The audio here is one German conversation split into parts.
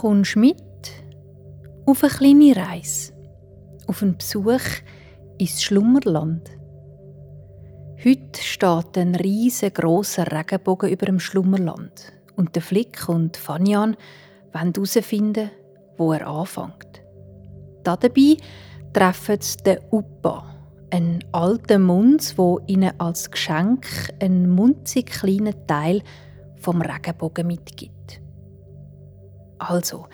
kommst mit auf eine kleine Reise, auf einen Besuch ins Schlummerland. Heute steht ein riesengroßer Regenbogen über dem Schlummerland und der Flick und Fanyan wollen herausfinden, wo er anfängt. Dabei treffen sie den Upa, einen alten Munz, wo ihnen als Geschenk einen munzig kleinen Teil vom Regenbogen mitgibt. Also,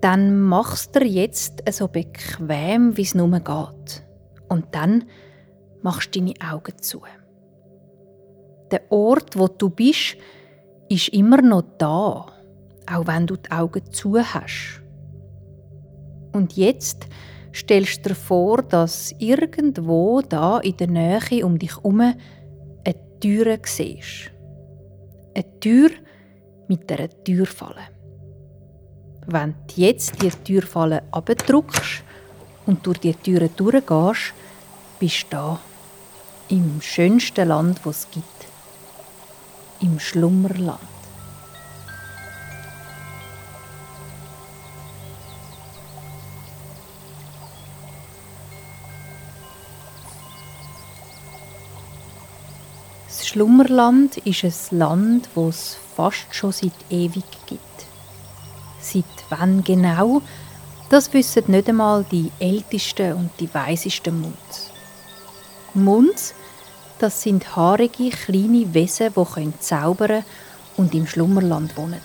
dann machst du jetzt so bequem, wie es nur geht. Und dann machst du deine Augen zu. Der Ort, wo du bist, ist immer noch da, auch wenn du die Augen zu hast. Und jetzt stellst du dir vor, dass irgendwo da in der Nähe um dich herum eine Tür siehst. Eine Tür mit einer Türfalle. Wenn du jetzt die Türfalle abdrückst und durch die Türe durchgehst, bist du da, im schönsten Land, das es gibt. Im Schlummerland. Das Schlummerland ist ein Land, das es fast schon seit ewig gibt. Seit wann genau, das wissen nicht einmal die ältesten und die weisesten Munds. Munds, das sind haarige, kleine Wesen, die zaubern und im Schlummerland wohnen.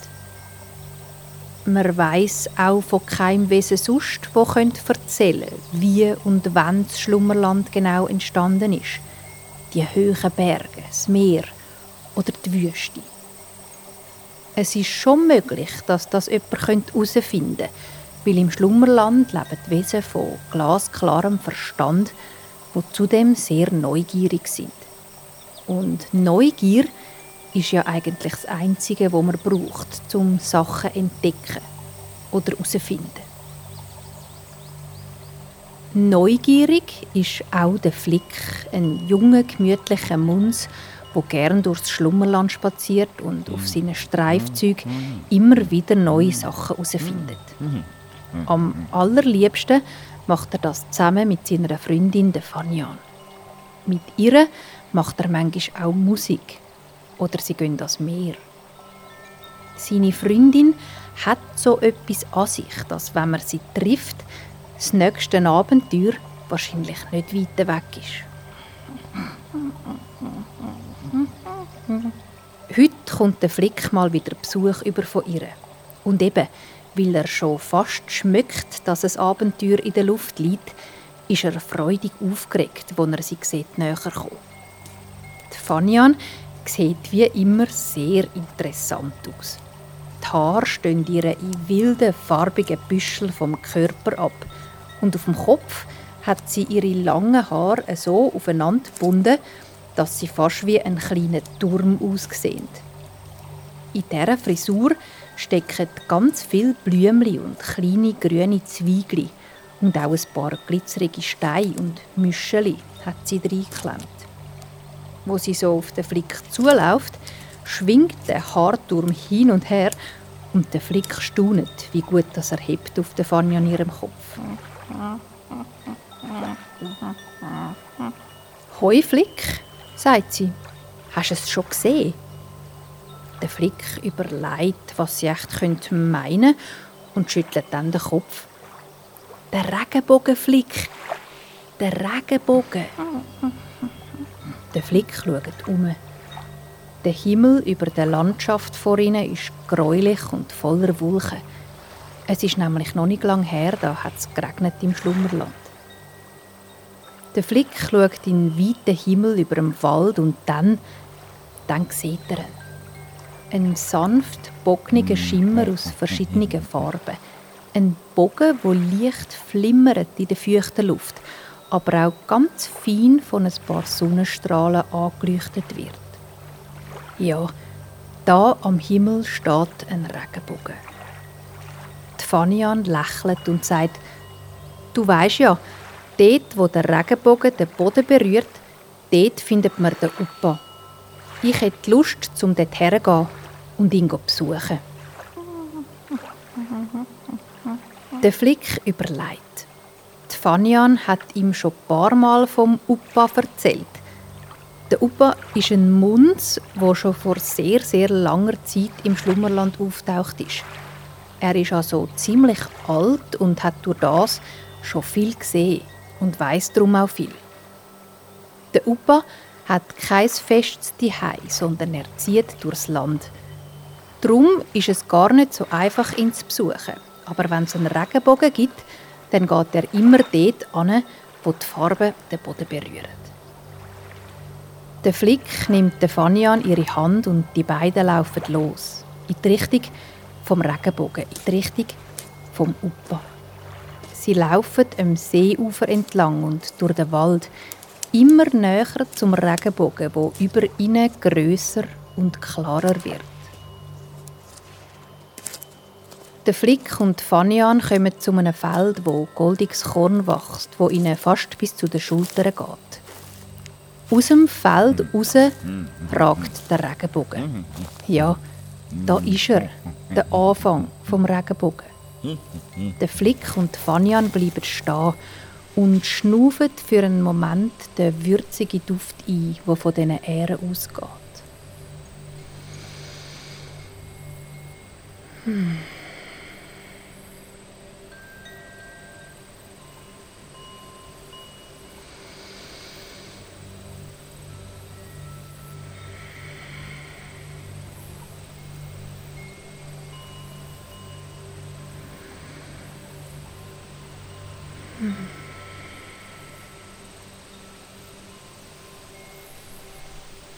Man weiß auch von keinem Wesen sonst, das erzählen könnte, wie und wann das Schlummerland genau entstanden ist. Die hohen Berge, das Meer oder die Wüste. Es ist schon möglich, dass das jemand herausfinden könnte, weil im Schlummerland leben Wesen von glasklarem Verstand, die zudem sehr neugierig sind. Und Neugier ist ja eigentlich das Einzige, was man braucht, um Sachen zu entdecken oder herauszufinden. Neugierig ist auch der Flick, ein junger, gemütlicher Muns, der gern durchs Schlummerland spaziert und auf seinen Streifzügen immer wieder neue Sachen herausfindet. Am allerliebsten macht er das zusammen mit seiner Freundin der Fanyan. Mit ihr macht er manchmal auch Musik oder sie gehen ans Meer. Seine Freundin hat so etwas an sich, dass wenn man sie trifft, das nächste Abenteuer wahrscheinlich nicht weit weg ist. Heute kommt der Flick mal wieder Besuch über von ihr. Und eben, weil er schon fast schmeckt, dass ein Abenteuer in der Luft liegt, ist er freudig aufgeregt, als er sie sieht, näher kommt. Die Fanyan sieht wie immer sehr interessant aus. Die Haare stehen ihr in wilden, farbigen Büschel vom Körper ab und auf dem Kopf hat sie ihre langen Haare so aufeinander gebunden, dass sie fast wie ein kleiner Turm aussehen. In dieser Frisur stecken ganz viele Blümchen und kleine grüne Zweigli und auch ein paar glitzerige Steine und Müscheli hat sie reingeklemmt. Wo sie so auf den Flick zuläuft, schwingt der Haarturm hin und her und der Flick staunet, wie gut das er hebt auf der Fanny an ihrem Kopf. Hoi Flick, sagt sie. Hast du es schon gesehen? Der Flick überlegt, was sie echt meinen könnte und schüttelt dann den Kopf. Der Regenbogenflick. Der Regenbogen. Der Flick schaut um. Der Himmel über der Landschaft vor ihnen ist gräulich und voller Wolken. Es ist nämlich noch nicht lang her, da hat es geregnet im Schlummerland. Der Flick schaut in den weiten Himmel über dem Wald und dann, dann sieht er ihn. Ein sanft bogniger Schimmer aus verschiedenen Farben. Ein Bogen, wo leicht flimmert in der feuchten Luft, aber auch ganz fein von ein paar Sonnenstrahlen angeleuchtet wird. Ja, da am Himmel steht ein Regenbogen. Die Fanian lächelt und sagt, du weißt ja, Dort, wo der Regenbogen den Boden berührt, dort findet man den Upa. Ich hätte Lust, um dort herzugehen und ihn zu besuchen. Der Flick überlegt. Die Fanian hat ihm schon ein paar Mal vom Upa erzählt. Der Upa ist ein Munz, der schon vor sehr, sehr langer Zeit im Schlummerland auftaucht ist. Er ist also ziemlich alt und hat durch das schon viel gesehen und weiß darum auch viel. Der Upa hat kein festes Zuhause, sondern er zieht durchs Land. Darum ist es gar nicht so einfach, ihn zu besuchen. Aber wenn es einen Regenbogen gibt, dann geht er immer dort an, wo die Farbe den Boden berührt. Der Flick nimmt Fanny an ihre Hand und die beiden laufen los. In die Richtung vom Regenbogen, in die Richtung vom Upa. Sie laufen am Seeufer entlang und durch den Wald, immer näher zum Regenbogen, wo über ihnen größer und klarer wird. Der Flick und Fanian kommen zu einem Feld, wo goldiges Korn wächst, wo ihnen fast bis zu den Schultern geht. Aus dem Feld raus ragt der Regenbogen. Ja, da ist er, der Anfang vom Regenbogen. Der Flick und Fanian bleiben stehen und schnaufen für einen Moment den würzigen Duft ein, der von diesen Ähren ausgeht. Hm.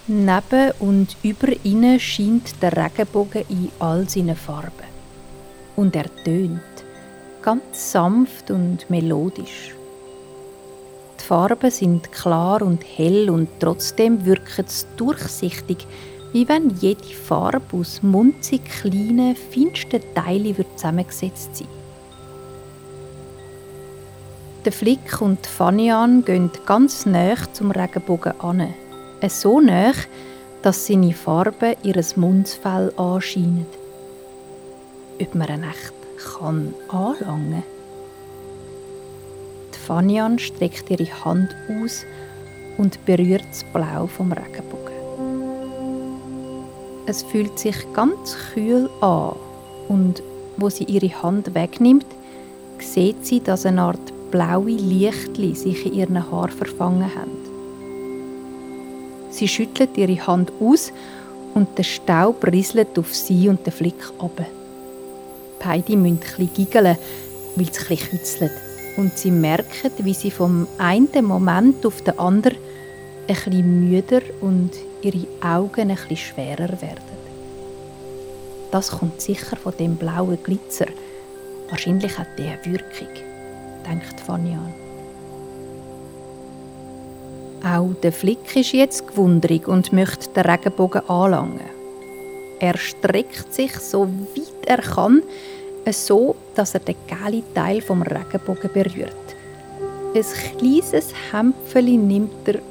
Neben und über ihnen scheint der Regenbogen in all seinen Farben. Und er tönt ganz sanft und melodisch. Die Farben sind klar und hell und trotzdem wirken sie durchsichtig, wie wenn jede Farbe aus munzig kleinen, feinsten Teilen zusammengesetzt sein Der Flick und Fanian gehen ganz nah zum Regenbogen an so nah, dass seine Farben ihr Mundsfell anscheinen. Ob man ihn echt kann anlangen Die Fanian streckt ihre Hand aus und berührt das Blau vom Regenbogen. Es fühlt sich ganz kühl an und wo sie ihre Hand wegnimmt, sieht sie, dass eine Art blaue Lichtli sich in ihren Haaren verfangen haben. Sie schüttelt ihre Hand aus und der Staub rieselt auf sie und den Flick ab. Beide müssen ein giggeln, weil es ein kützelt. Und sie merken, wie sie vom einen Moment auf den anderen ein bisschen müder und ihre Augen ein bisschen schwerer werden. Das kommt sicher von dem blauen Glitzer. Wahrscheinlich hat eine Wirkung, denkt Fanny an. Auch der Flick ist jetzt gewundrig und möchte den Regenbogen anlangen. Er streckt sich so weit er kann, so dass er den gelben Teil vom Regenbogen berührt. Ein kleines Hämpfeli nimmt er.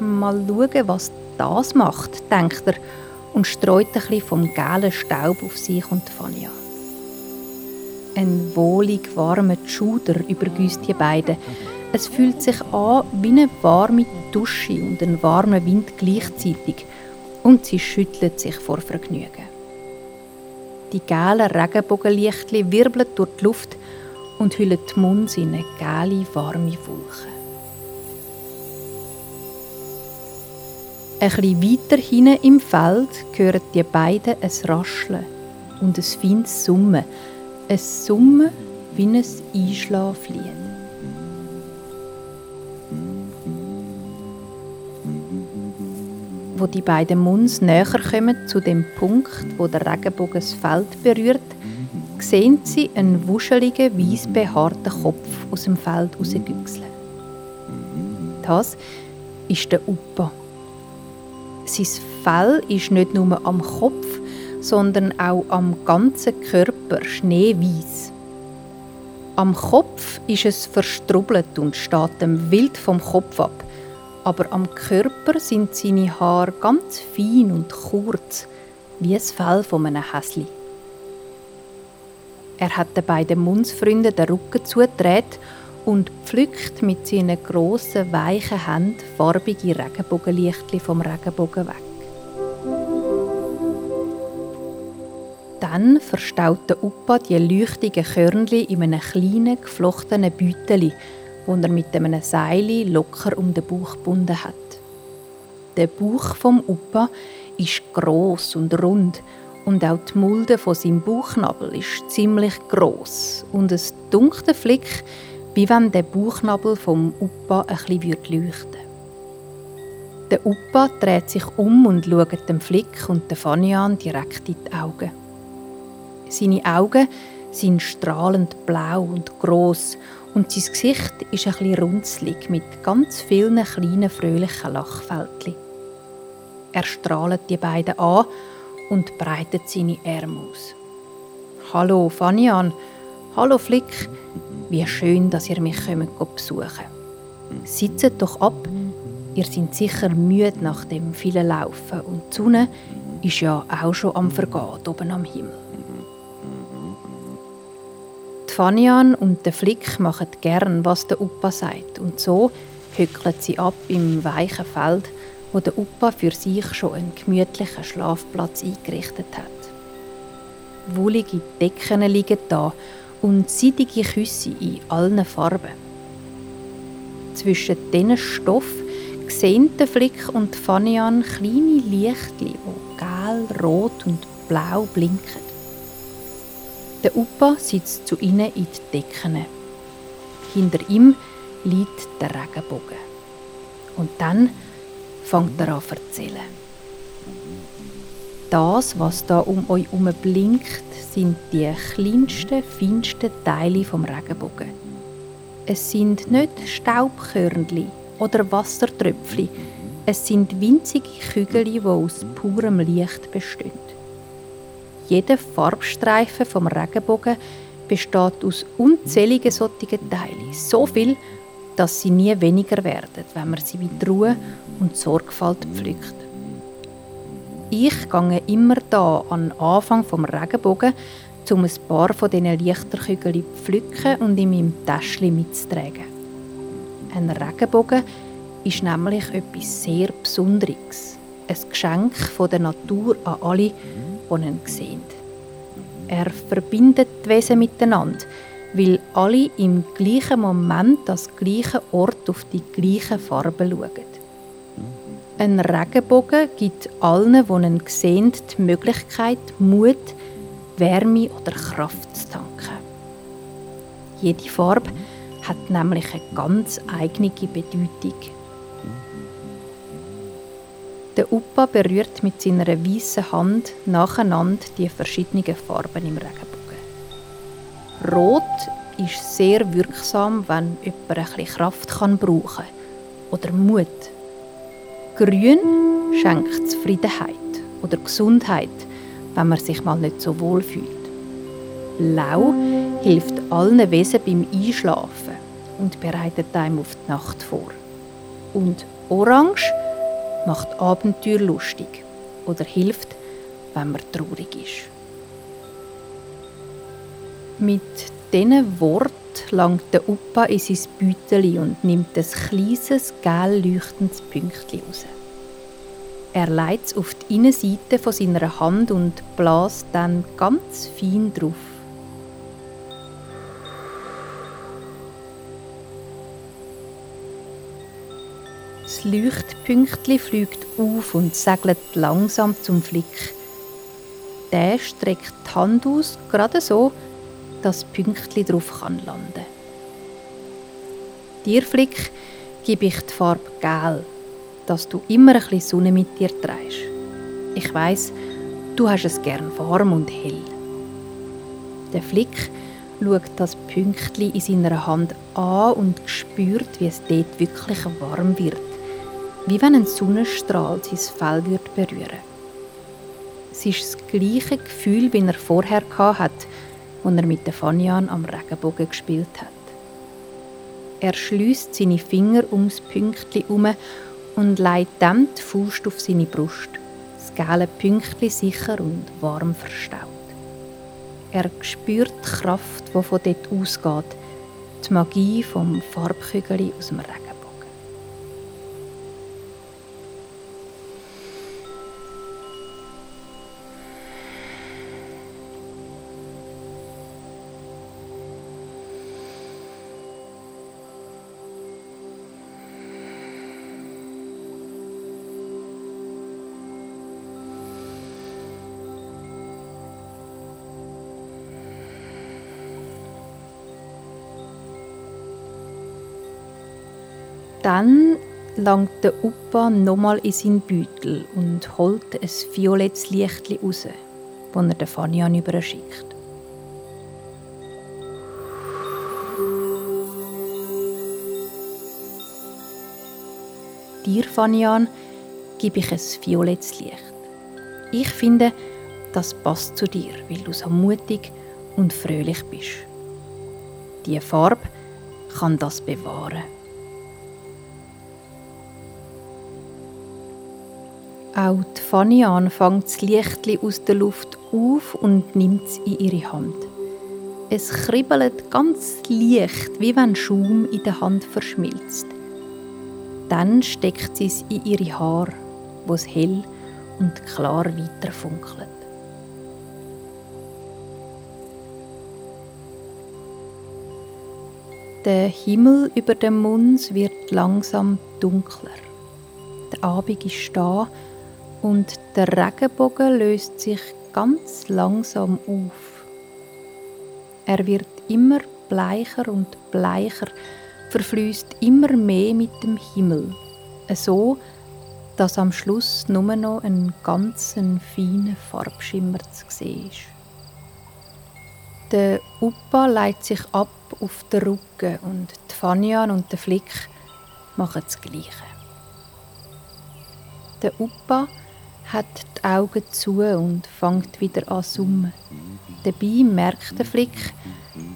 Mal schauen, was das macht, denkt er und streut ein bisschen vom gelben Staub auf sich und Fania. Ein wohlig warmer Schuder übergüsst die beiden. Es fühlt sich an wie eine warme Dusche und ein warmer Wind gleichzeitig und sie schüttelt sich vor Vergnügen. Die gelben Regenbogenlichtli wirbeln durch die Luft und hüllen die Mund in eine gelbe, warme Wolke. Ein bisschen weiter hinten im Feld hören die beiden ein Rascheln und ein feines Summen. Ein Summen wie ein Einschlaflied. Wo die beiden Muns näher kommen zu dem Punkt, wo der Regenbogen das Feld berührt, sehen sie einen wuscheligen, weiß behaarten Kopf aus dem Feld rausgüchseln. Das ist der Upa. Sein Fell ist nicht nur am Kopf, sondern auch am ganzen Körper schneeweiß. Am Kopf ist es verstrubbelt und steht dem wild vom Kopf ab aber am Körper sind seine Haare ganz fein und kurz, wie das Fell von einem Häsli. Er hat den beiden Mundsfreunden den Rücken zugedreht und pflückt mit seinen grossen, weichen Händen farbige Regenbogenlichtchen vom Regenbogen weg. Dann verstaut der Opa die leuchtigen Körnchen in einem kleinen, geflochtenen Beutel, das er mit einem Seil locker um den Bauch gebunden hat. Der Bauch vom Opa ist groß und rund und auch die Mulde von seinem Bauchnabel ist ziemlich groß und es dunkle Flick, wie wenn der Bauchnabel vom Opa ein bisschen leuchten würde. Der Opa dreht sich um und schaut dem Flick und der Fanny direkt in die Augen. Seine Augen sind strahlend blau und groß und sein Gesicht ist ein bisschen runzlig mit ganz vielen kleinen fröhlichen Lachfältchen. Er strahlt die beiden an und breitet seine Arme aus. Hallo Fanian, hallo Flick, wie schön, dass ihr mich kommt besuchen. Sitzt doch ab, ihr seid sicher müde nach dem vielen Laufen und die Sonne ist ja auch schon am Vergehen oben am Himmel. Fanian und der Flick machen gern, was der Opa sagt und so hückeln sie ab im weichen Feld, wo der Opa für sich schon einen gemütlichen Schlafplatz eingerichtet hat. Wohlige Decken liegen da und seidige Küsse in allen Farben. Zwischen diesen Stoff sehen der Flick und Fanian kleine Lichtli, die gel, rot und blau blinken. Der Opa sitzt zu ihnen in die Decken. Hinter ihm liegt der Regenbogen. Und dann fängt er an zu erzählen. Das, was da um euch herum blinkt, sind die kleinsten, feinsten Teile vom Regenbogen. Es sind nicht Staubkörnchen oder Wassertröpfchen, es sind winzige Kügel, die aus purem Licht bestehen. Jeder Farbstreifen vom Regenbogen besteht aus unzähligen solchen Teilen. So viel, dass sie nie weniger werden, wenn man sie mit Ruhe und Sorgfalt pflückt. Ich gehe immer da an Anfang vom Regenbogen, um ein paar von diesen Lichterkügeln zu pflücken und in meinem Täschchen mitzutragen. Ein Regenbogen ist nämlich etwas sehr Besonderes. Ein Geschenk von der Natur an alle, ihn sehen. Er verbindet die Wesen miteinander, weil alle im gleichen Moment an den gleichen Ort auf die gleichen Farben schauen. Ein Regenbogen gibt allen, die ihn sehen, die Möglichkeit, Mut, Wärme oder Kraft zu tanken. Jede Farbe hat nämlich eine ganz eigene Bedeutung. Upa berührt mit seiner weißen Hand nacheinander die verschiedenen Farben im Regenbogen. Rot ist sehr wirksam, wenn jemand bisschen Kraft kann brauchen oder Mut. Grün schenkt Zufriedenheit oder Gesundheit, wenn man sich mal nicht so wohl fühlt. Blau hilft allen Wesen beim Einschlafen und bereitet einem auf die Nacht vor. Und Orange macht Abenteuer lustig oder hilft, wenn man traurig ist. Mit diesen Worten langt der Opa in sein Beutel und nimmt ein kleines, gel leuchtendes Pünktchen raus. Er legt es auf die Innenseite seiner Hand und bläst dann ganz fein drauf. Das Leuchtpünktchen fliegt auf und segelt langsam zum Flick. Der streckt die Hand aus, gerade so, dass das Pünktchen drauf kann landen. Dir, Flick, gebe ich die Farbe Gel, dass du immer ein bisschen Sonne mit dir trägst. Ich weiß, du hast es gern warm und hell. Der Flick schaut das Pünktchen in seiner Hand an und spürt, wie es dort wirklich warm wird. Wie wenn ein Sonnenstrahl sein Fell berühren würde. Es ist das gleiche Gefühl, wie er vorher hatte, als er mit der Fanian am Regenbogen gespielt hat. Er schließt seine Finger ums Pünktchen herum und legt dann die Faust auf seine Brust. Das gelbe Pünktchen sicher und warm verstaut. Er spürt die Kraft, die von dort ausgeht. Die Magie vom Farbkügel aus dem Regen. Langt der Upa nochmal in seinen Beutel und holt ein violettes Licht raus, das er Fanian überschickt. Dir, Fanian, gebe ich ein violettes Licht. Ich finde, das passt zu dir, weil du so mutig und fröhlich bist. Die Farbe kann das bewahren. Auch die Fanian fängt das Licht aus der Luft auf und nimmt es in ihre Hand. Es kribbelt ganz leicht, wie wenn Schaum in der Hand verschmilzt. Dann steckt sie es in ihre Haare, wo es hell und klar weiterfunkelt. Der Himmel über dem Mund wird langsam dunkler. Der Abend ist da und der Regenbogen löst sich ganz langsam auf. Er wird immer bleicher und bleicher, verfließt immer mehr mit dem Himmel, so dass am Schluss nur noch ein ganz feiner Farbschimmer zu sehen ist. Der Upa leitet sich ab auf den Rücken und die Fanian und der Flick machen das Gleiche. Der Upa hat die Augen zu und fängt wieder an zu summen. Dabei merkt der Flick,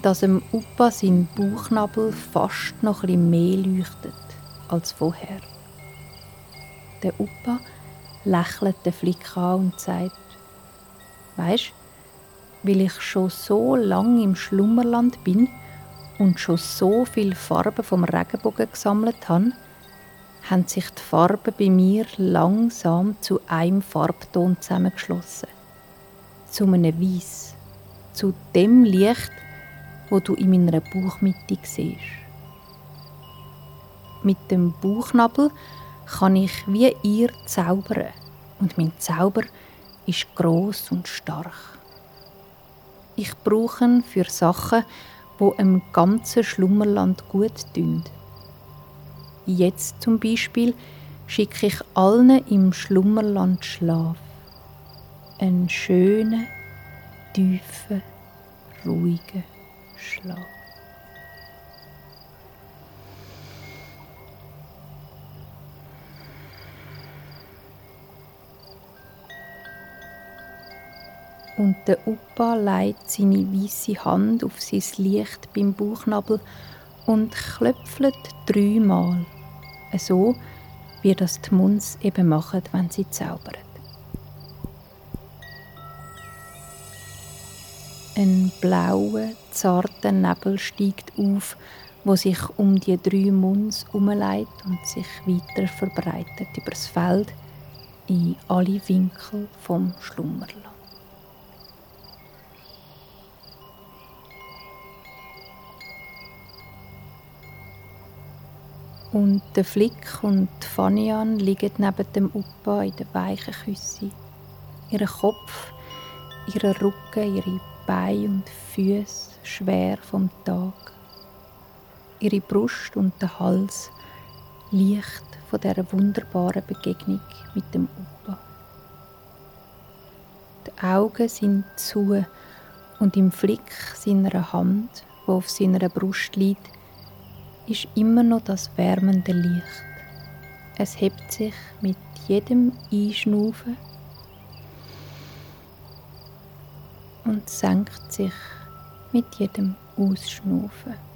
dass dem Upa sein Bauchnabel fast noch etwas mehr leuchtet als vorher. Der Upa lächelt den Flick an und sagt, Weisst, weil ich schon so lange im Schlummerland bin und schon so viele Farben vom Regenbogen gesammelt habe, haben sich die Farben bei mir langsam zu einem Farbton zusammengeschlossen. Zu einem Weiß. Zu dem Licht, wo du in meiner Bauchmitte siehst. Mit dem Bauchnabel kann ich wie ihr zaubern und mein Zauber ist groß und stark. Ich brauche ihn für Sachen, wo im ganzen Schlummerland gut tun. Jetzt zum Beispiel schicke ich allen im Schlummerland Schlaf. Einen schönen, tiefen, ruhigen Schlaf. Und der Upa legt seine weiße Hand auf sein Licht beim Bauchnabel und klöpfelt dreimal so wie das die Munds eben machen, wenn sie zaubern. Ein blauer, zarter Nebel steigt auf, wo sich um die drei Munds umleitet und sich weiter verbreitet über das Feld in alle Winkel vom Schlummerland. Und der Flick und Fanian liegen neben dem Upa in der weichen Küsse. Ihr Kopf, ihr Rücken, ihre Beine und Füße schwer vom Tag. Ihre Brust und der Hals leicht von dieser wunderbaren Begegnung mit dem Upa. Die Augen sind zu und im Flick seiner Hand, wo auf seiner Brust liegt, ist immer noch das wärmende Licht. Es hebt sich mit jedem Einschnaufen und senkt sich mit jedem Ausschnaufen.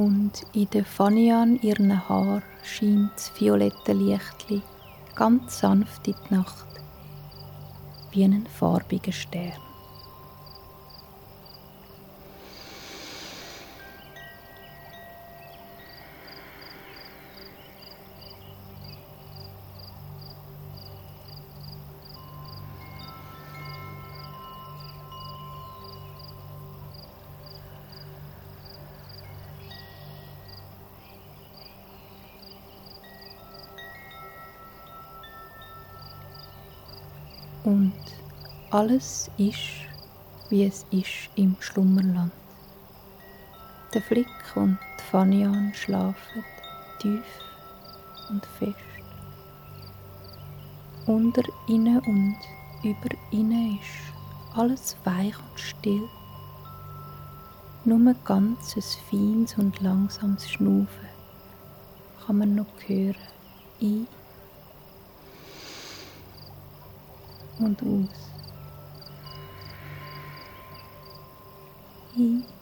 Und in der Fanian ihren Haar scheint das violette Lichtli ganz sanft in die Nacht, wie ein farbiger Stern. Und alles ist, wie es ist im Schlummerland. Der Flick und Fanian schlafen tief und fest. Unter ihnen und über ihnen ist alles weich und still. Nur ein feines und langsames Schnaufen kann man noch hören. Ein und aus. Ein